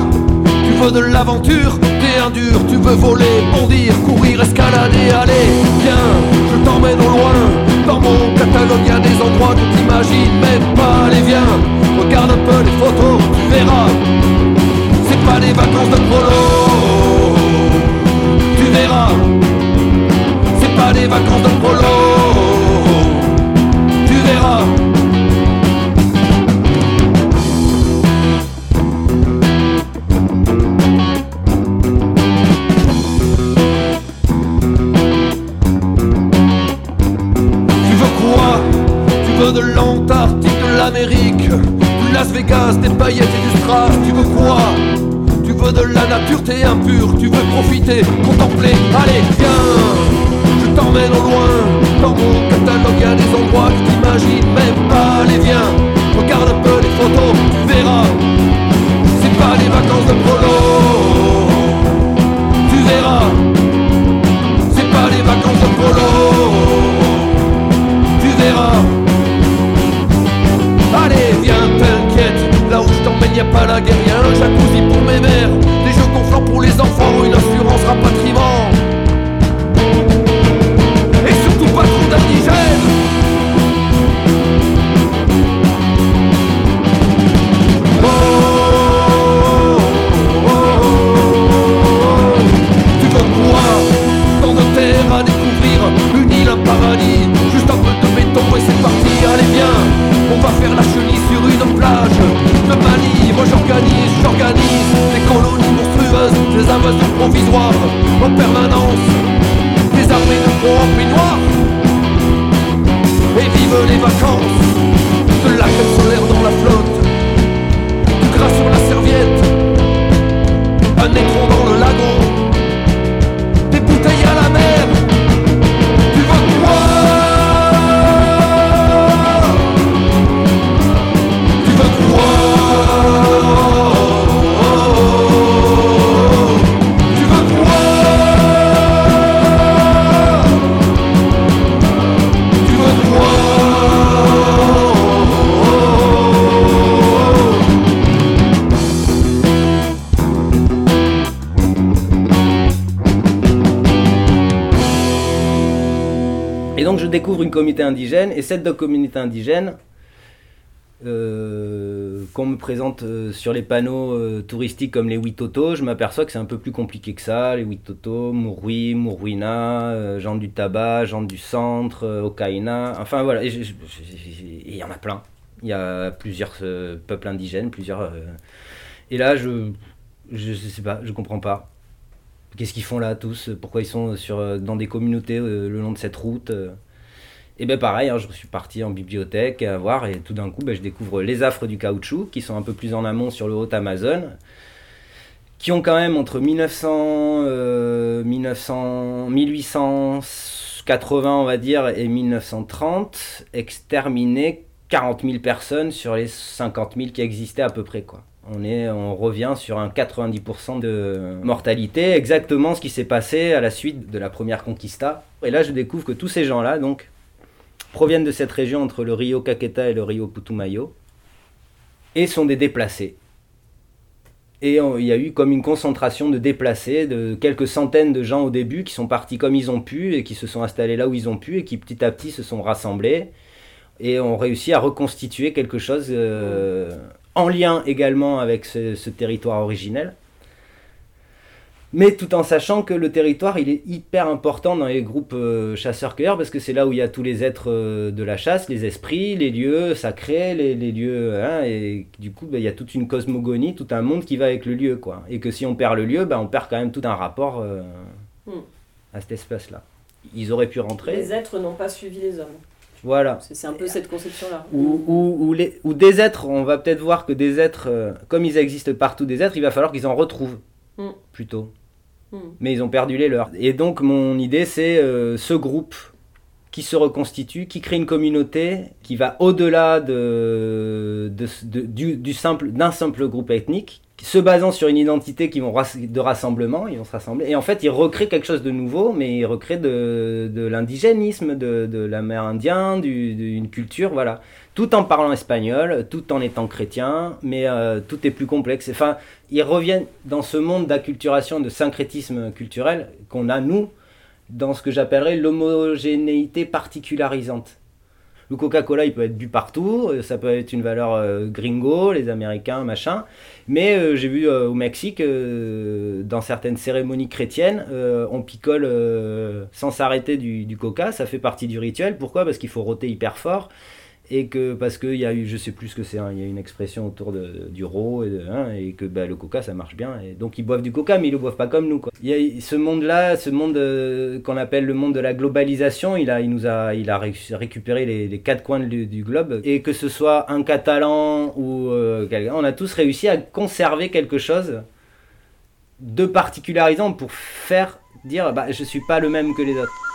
Tu veux de l'aventure, t'es un dur Tu veux voler, bondir, courir, escalader Allez, viens, je t'emmène au loin. Dans mon catalogue y des endroits que t'imagines même pas Allez viens, regarde un peu les photos, tu verras. C'est pas des vacances de polo Tu verras. C'est pas des vacances de l'Amérique Vegas, des paillettes et du strass, tu veux quoi? Tu veux de la nature, t'es impur, tu veux profiter, contempler, allez viens. Je t'emmène au loin, dans mon catalogue y'a des endroits que t'imagines même pas, allez viens Regarde un peu les photos, tu verras. C'est pas les vacances de polo. Tu verras. C'est pas les vacances de polo. Tu verras y a pas la guerre, y a un jacuzzi pour mes mères, des jeux gonflants pour les enfants, une assurance rapatriement. Va faire la chenille sur une plage. De Mali, moi j'organise, j'organise des colonies monstrueuses, des invasions provisoires en permanence, des armées de gros en peignoir, et vive les vacances, de la solaire dans la flotte, du gras sur la serviette, un écran dans le lagon, donc je découvre une communauté indigène, et cette communauté indigène, euh, qu'on me présente euh, sur les panneaux euh, touristiques comme les Witoto, je m'aperçois que c'est un peu plus compliqué que ça. Les Witoto, Murui, Muruina, euh, gens du tabac, gens du centre, Okaina, enfin voilà, et il y en a plein. Il y a plusieurs peuples indigènes, plusieurs. et là, je, je, je sais pas, je comprends pas. Qu'est-ce qu'ils font là tous? Pourquoi ils sont sur, euh, dans des communautés euh, le long de cette route euh? Et ben pareil, hein, je suis parti en bibliothèque à voir et tout d'un coup ben, je découvre les affres du caoutchouc qui sont un peu plus en amont sur le haut Amazon, qui ont quand même entre 1900, euh, 1900, 1880 on va dire et 1930 exterminé 40 000 personnes sur les 50 000 qui existaient à peu près quoi. On, revient sur un 90% de mortalité, exactement ce qui s'est passé à la suite de la première conquista. Et là, je découvre que tous ces gens-là, donc, proviennent de cette région entre le Rio Caqueta et le Rio Putumayo et sont des déplacés. Et il y a eu comme une concentration de déplacés, de quelques centaines de gens au début qui sont partis comme ils ont pu et qui se sont installés là où ils ont pu et qui petit à petit se sont rassemblés et ont réussi à reconstituer quelque chose euh, en lien également avec ce, ce territoire originel. Mais tout en sachant que le territoire, il est hyper important dans les groupes euh, chasseurs-cueilleurs, parce que c'est là où il y a tous les êtres euh, de la chasse, les esprits, les lieux sacrés, les, les lieux... hein, et du coup, bah, il y a toute une cosmogonie, tout un monde qui va avec le lieu, quoi. Et que si on perd le lieu, bah, on perd quand même tout un rapport euh, Hmm. à cet espace-là. Ils auraient pu rentrer, Les êtres n'ont pas suivi les hommes. Voilà. C'est un peu cette conception-là. Ou, ou, ou des êtres, on va peut-être voir que des êtres, euh, comme ils existent partout des êtres, il va falloir qu'ils en retrouvent, Mm. plutôt. Hmm. mais ils ont perdu les leurs. Et donc mon idée c'est euh, ce groupe qui se reconstitue, qui crée une communauté qui va au-delà de, de- de- du, du simple d'un simple groupe ethnique, se basant sur une identité qui vont de rassemblement, ils vont se rassembler. Et en fait, ils recréent quelque chose de nouveau, mais ils recréent de, de l'indigénisme, de, de l'amérindien, du- d'une culture, voilà. Tout en parlant espagnol, tout en étant chrétien, mais euh, tout est plus complexe. Enfin, ils reviennent dans ce monde d'acculturation, de syncrétisme culturel qu'on a, nous, dans ce que j'appellerais l'homogénéité particularisante. Le Coca-Cola, il peut être bu partout, euh, ça peut être une valeur euh, gringo, les Américains, machin. Mais euh, j'ai vu euh, au Mexique, dans certaines cérémonies chrétiennes, on picole sans s'arrêter du, du coca, ça fait partie du rituel. Pourquoi? Parce qu'il faut roter hyper fort. Et que parce qu'il y a eu, je sais plus ce que c'est, hein, il y a une expression autour de, du ro et, de, hein, et que bah, le coca ça marche bien. Donc ils boivent du coca, mais ils le boivent pas comme nous. Quoi. Y a ce monde-là, ce monde euh, qu'on appelle le monde de la globalisation, il a, il nous a, il a ré- récupéré les, les quatre coins du, du globe et que ce soit un catalan ou euh, quelqu'un, on a tous réussi à conserver quelque chose de particularisant pour faire dire bah je suis pas le même que les autres.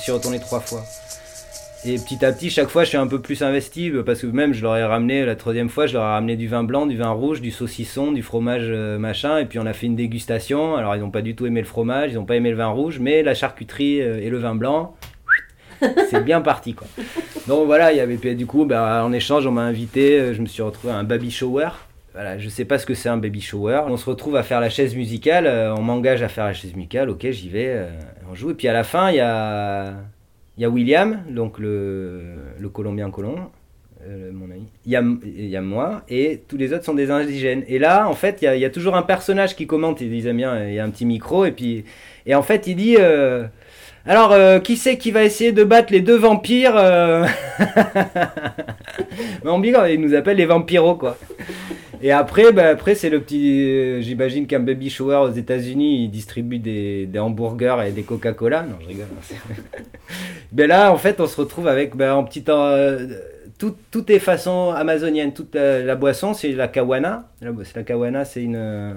Suis retourné trois fois. Et petit à petit, chaque fois, je suis un peu plus investi parce que même je leur ai ramené, la troisième fois, je leur ai ramené du vin blanc, du vin rouge, du saucisson, du fromage euh, machin. Et puis on a fait une dégustation. Alors ils n'ont pas du tout aimé le fromage, ils n'ont pas aimé le vin rouge, mais la charcuterie euh, et le vin blanc, c'est bien parti quoi. Donc voilà, il y avait du coup, bah, en échange, on m'a invité, euh, je me suis retrouvé à un baby shower. Voilà, je sais pas ce que c'est un baby shower. On se retrouve à faire la chaise musicale, euh, on m'engage à faire la chaise musicale, ok, j'y vais, euh, on joue. Et puis à la fin, il y a, y a William, donc le, le Colombien colon, euh, mon ami. Il y, y a moi, et tous les autres sont des indigènes. Et là, en fait, il y a, toujours un personnage qui commente, il disait bien, il y a un petit micro, et puis, et en fait, il dit. alors, qui c'est qui va essayer de battre les deux vampires euh? Vampires, il nous appelle les vampiros, quoi. Et après, bah, après c'est le petit. euh, J'imagine qu'un baby shower aux États-Unis, il distribue des, des hamburgers et des Coca-Cola. Non, je rigole. hein, c'est- ben là, en fait, on se retrouve avec ben, en petit. euh, tout, tout est façon amazonienne. Toute la, boisson, c'est la kawana. La kawana, c'est une. euh,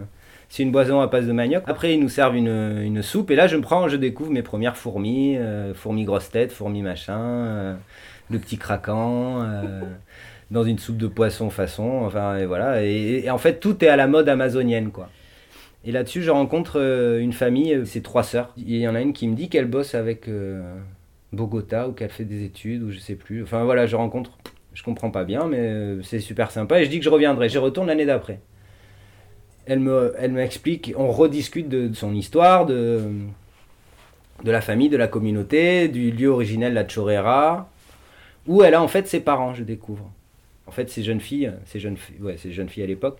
C'est une boisson à base de manioc. Après, ils nous servent une, une soupe. Et là, je me prends, je découvre mes premières fourmis. euh, fourmis grosses têtes, fourmis machin. euh, le petit craquant. euh, dans une soupe de poisson façon. Enfin, et voilà. Et, en fait, tout est à la mode amazonienne, quoi. Et là-dessus, je rencontre euh, une famille, euh, c'est trois sœurs. Il y en a une qui me dit qu'elle bosse avec euh, Bogota ou qu'elle fait des études ou je sais plus. Enfin voilà, je rencontre, je comprends pas bien, mais c'est super sympa. Et je dis que je reviendrai. J'y retourne l'année d'après. Elle me, elle m'explique, on rediscute de, de son histoire, de, de la famille, de la communauté, du lieu originel, la Chorera, où elle a en fait ses parents, je découvre. En fait, ces jeunes filles, ces jeunes, filles- ouais, ces jeunes filles à l'époque,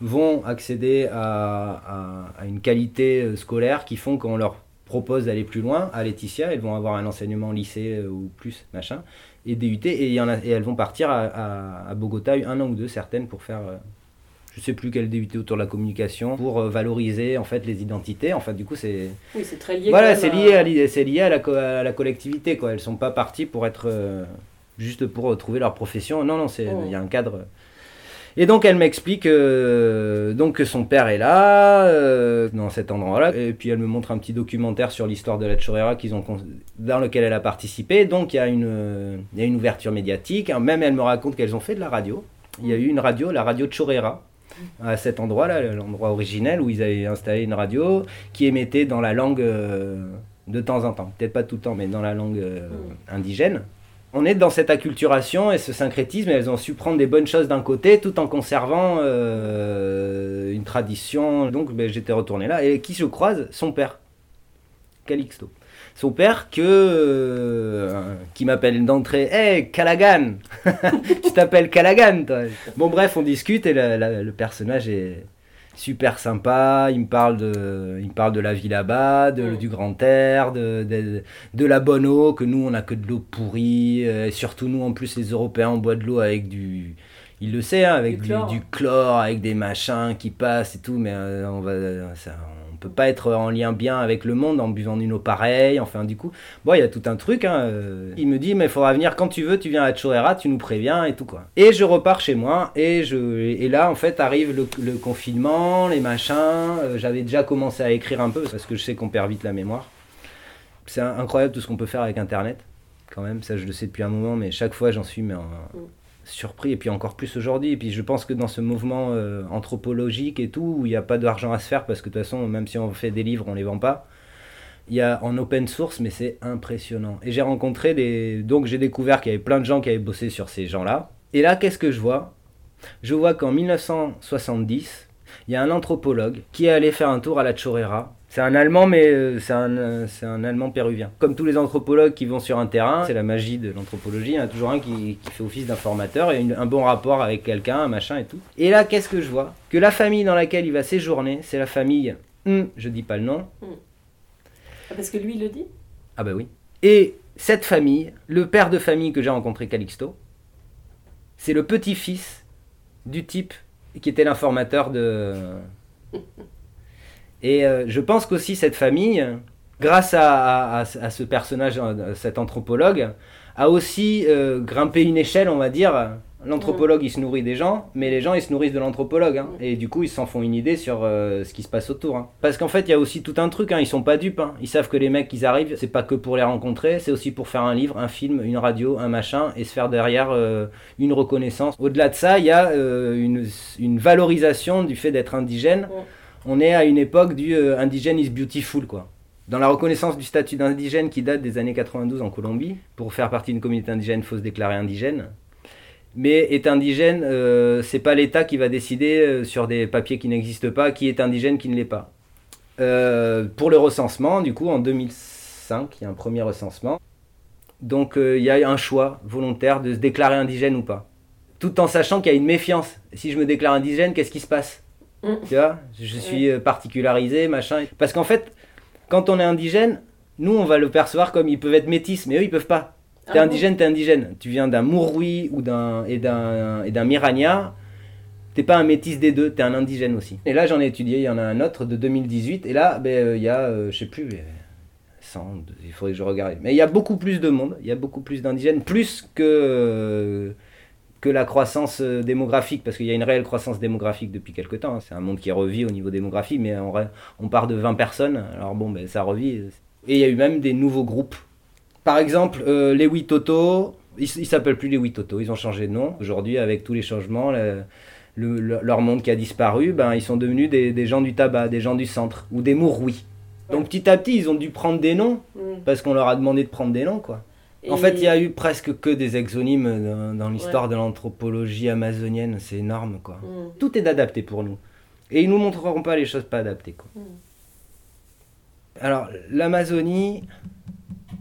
vont accéder à, à- à une qualité euh, scolaire qui font qu'on leur propose d'aller plus loin. À Laetitia, elles vont avoir un enseignement lycée euh, ou plus, machin, et DUT, et, il y en a, et elles vont partir à, Bogota un an ou deux, certaines, pour faire, euh, je sais plus quel DUT autour de la communication, pour valoriser en fait les identités. En fait, du coup, c'est Oui, c'est très lié. voilà, c'est lié, à, c'est lié à, la, à la collectivité. Quoi. Elles sont pas parties pour être euh, juste pour euh, trouver leur profession. Non, non, c'est il Oh. y a un cadre. Et donc elle m'explique euh, donc que son père est là euh, dans cet endroit-là. Et puis elle me montre un petit documentaire sur l'histoire de la Chorera qu'ils ont dans lequel elle a participé. Donc il y a une euh, y a une ouverture médiatique. Même elle me raconte qu'elles ont fait de la radio. Il y a eu une radio, la radio Chorera à cet endroit-là, l'endroit originel où ils avaient installé une radio qui émettait dans la langue de temps en temps, peut-être pas tout le temps, mais dans la langue euh, indigène. On est dans cette acculturation et ce syncrétisme, et elles ont su prendre des bonnes choses d'un côté tout en conservant euh, une tradition. Donc ben, j'étais retourné là. Et qui je croise? Son père, Calixto. Son père euh, qui m'appelle d'entrée Hey Callaghan Tu t'appelles Callaghan toi Bon, bref, on discute et le personnage est super sympa. Il me parle de, il me parle de la vie là-bas, de- Mm. du grand air, de, de, de la bonne eau, que nous on a que de l'eau pourrie. euh, et surtout, nous en plus, les Européens, on boit de l'eau avec du. Il le sait, hein, avec Du du, chlore. du chlore, avec des machins qui passent et tout, mais euh, on va, ça, pas être en lien bien avec le monde en buvant une eau pareille. Enfin, du coup, bon, il y a tout un truc. hein, euh, il me dit, mais il faudra venir quand tu veux, tu viens à Choera, tu nous préviens et tout quoi. Et je repars chez moi et là en fait arrive le, confinement, les machins. euh, J'avais déjà commencé à écrire un peu parce que je sais qu'on perd vite la mémoire. C'est incroyable tout ce qu'on peut faire avec Internet, quand même. Ça, je le sais depuis un moment, mais chaque fois, j'en suis Mm. Surpris. Et puis encore plus aujourd'hui. Et puis je pense que dans ce mouvement euh, anthropologique et tout, où il n'y a pas d'argent à se faire, parce que de toute façon, même si on fait des livres, on les vend pas. Il y a en open source, mais c'est impressionnant. Et j'ai rencontré des. Donc j'ai découvert qu'il y avait plein de gens qui avaient bossé sur ces gens-là. Et là, qu'est-ce que je vois? Je vois qu'en 1970, il y a un anthropologue qui est allé faire un tour à la Chorrera. C'est un Allemand, mais euh, c'est un, euh, c'est un Allemand péruvien. Comme tous les anthropologues qui vont sur un terrain, c'est la magie de l'anthropologie. Il y en a toujours un qui, qui fait office d'informateur et une- un bon rapport avec quelqu'un, un machin et tout. Et là, qu'est-ce que je vois? Que la famille dans laquelle il va séjourner, c'est la famille. Hum, je dis pas le nom. Ah, parce que lui, il le dit? Ah bah oui. Et cette famille, le père de famille que j'ai rencontré, Calixto, c'est le petit-fils du type qui était l'informateur de... Et euh, je pense qu'aussi cette famille, grâce à, à- à ce- personnage, euh, cet anthropologue, a aussi euh, grimpé une échelle, on va dire. L'anthropologue, il se nourrit des gens, mais les gens, ils se nourrissent de l'anthropologue. hein. Et du coup, ils s'en font une idée sur euh, ce qui se passe autour. hein. Parce qu'en fait, il y a aussi tout un truc, hein, ils sont pas dupes. hein. Ils savent que les mecs, ils arrivent, c'est pas que pour les rencontrer, c'est aussi pour faire un livre, un film, une radio, un machin, et se faire derrière euh, une reconnaissance. Au-delà de ça, il y a une, une valorisation du fait d'être indigène. On est à une époque du euh, indigène is beautiful, quoi. Dans la reconnaissance du statut d'indigène qui date des années 92 en Colombie, pour faire partie d'une communauté indigène, il faut se déclarer indigène. Mais est indigène, euh, c'est pas l'État qui va décider euh, sur des papiers qui n'existent pas qui est indigène, qui ne l'est pas. Pour le recensement, du coup, en 2005, il y a un premier recensement. Donc il y a un choix volontaire de se déclarer indigène ou pas. Tout en sachant qu'il y a une méfiance. Si je me déclare indigène, qu'est-ce qui se passe? Mm. Tu vois Je suis euh, particularisé, machin. Parce qu'en fait, quand on est indigène, nous, on va le percevoir comme ils peuvent être métis, mais eux, ils peuvent pas. T'es Ah indigène, t'es indigène. Tu viens d'un Mouroui ou d'un et d'un et d'un Miragna. T'es pas un métis des deux, t'es un indigène aussi. Et là, j'en ai étudié, il y en a un autre de 2018. Et là, ben, euh, il y a, euh, je sais plus, euh, 100, il faudrait que je regarde. Mais il y a beaucoup plus de monde, il y a beaucoup plus d'indigènes, plus que, euh, que la croissance euh, démographique, parce qu'il y a une réelle croissance démographique depuis quelques temps. hein. C'est un monde qui revit au niveau démographique, mais on, part de 20 personnes, alors bon, ben, ça revit. Et il y a eu même des nouveaux groupes. Par exemple, euh, les Witoto, ils ne s'appellent plus les Witoto, ils ont changé de nom. Aujourd'hui, avec tous les changements, le- le- le- leur monde qui a disparu, ben, ils sont devenus des, des gens du tabac, des gens du centre, ou des Mourouis. Donc petit à petit, ils ont dû prendre des noms, Mm. parce qu'on leur a demandé de prendre des noms, quoi. En fait, il y a eu presque que des exonymes dans, dans l'histoire de l'anthropologie amazonienne, c'est énorme, quoi. Mm. Tout est adapté pour nous. Et ils nous montreront pas les choses pas adaptées, quoi. Mm. Alors, l'Amazonie,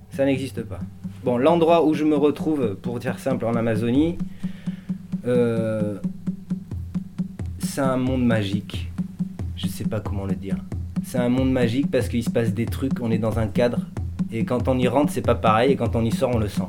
ça n'existe pas. Bon, l'endroit où je me retrouve, pour dire simple, en Amazonie, euh, c'est un monde magique. Je sais pas comment le dire. C'est un monde magique parce qu'il se passe des trucs, on est dans un cadre. Et quand on y rentre, c'est pas pareil, et quand on y sort, on le sent.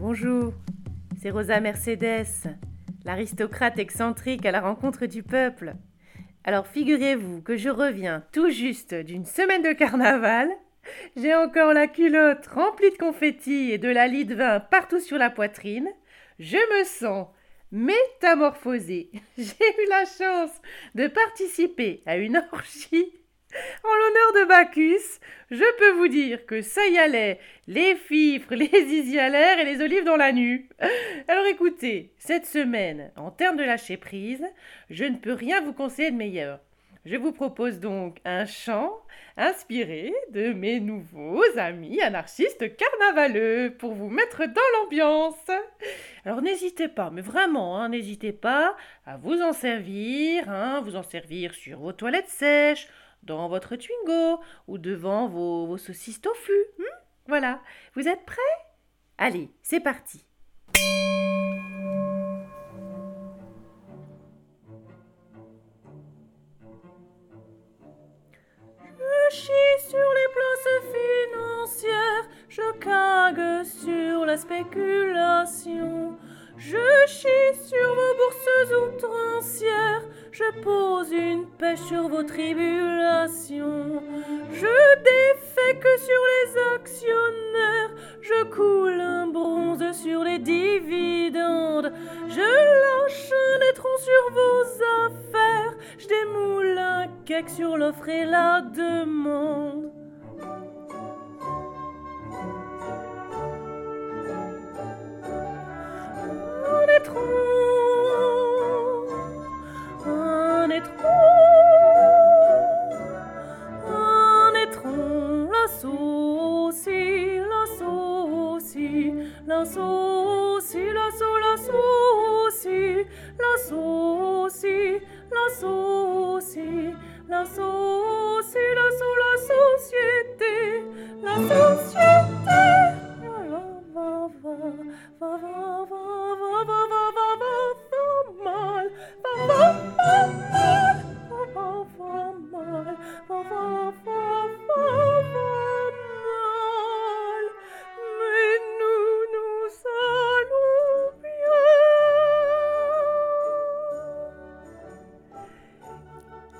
Bonjour, Rosa Mercedes, l'aristocrate excentrique à la rencontre du peuple. Alors figurez-vous que je reviens tout juste d'une semaine de carnaval. J'ai encore la culotte remplie de confettis et de la lie de vin partout sur la poitrine. Je me sens métamorphosé. J'ai eu la chance de participer à une orgie en l'honneur de Bacchus. Je peux vous dire que ça y allait, les fifres, les l'air et les olives dans la nuit. Alors écoutez, cette semaine, en termes de lâcher prise, je ne peux rien vous conseiller de meilleur. Je vous propose donc un chant inspiré de mes nouveaux amis anarchistes carnavaleux pour vous mettre dans l'ambiance. Alors n'hésitez pas, mais vraiment, hein, n'hésitez pas à vous en servir, hein, vous en servir sur vos toilettes sèches, dans votre Twingo ou devant vos, saucisses tofu. hmm? Voilà, vous êtes prêts? Allez, c'est parti. Je chie sur les places financières, je cague sur la spéculation. Je chie sur vos bourses outrancières, je pose une pêche sur vos tribulations. Je défais que sur les actionnaires, je coule un bronze sur les dividendes. Je lâche un étron sur vos affaires, je démoule un cake sur l'offre et la demande. Va, va, va, va, va, va, va, va, va, va mal. Va, va, va, va, va, va mal. Va, va, va mal. Mais nous, nous allons bien.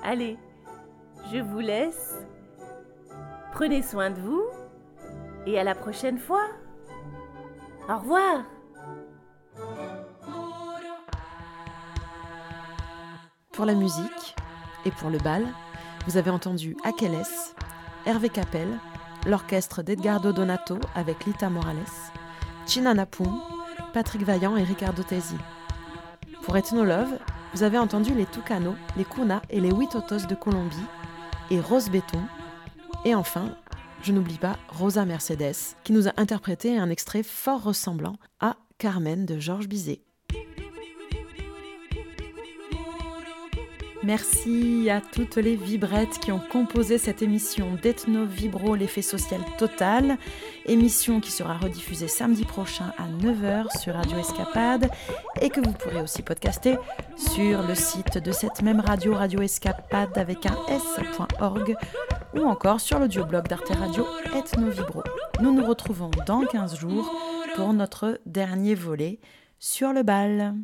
Allez, je vous laisse. Prenez soin de vous et à la prochaine fois. Au revoir Pour la musique et pour le bal, vous avez entendu Akeles, Hervé Capel, l'orchestre d'Edgardo Donato avec Lita Morales, China Napum, Patrick Vaillant et Ricardo Tesi. Pour Ethnolove, vous avez entendu les Tucano, les Kuna et les Huitotos de Colombie et Rose Béton. Et enfin, je n'oublie pas Rosa Mercedes, qui nous a interprété un extrait fort ressemblant à Carmen de Georges Bizet. Merci à toutes les vibrettes qui ont composé cette émission d'Ethno Vibro, l'effet social total. Émission qui sera rediffusée samedi prochain à 9h sur Radio Escapade et que vous pourrez aussi podcaster sur le site de cette même radio, Radio Escapade avec un s.org ou encore sur l'audioblog d'Arte Radio Ethno Vibro. Nous nous retrouvons dans 15 jours pour notre dernier volet sur le bal.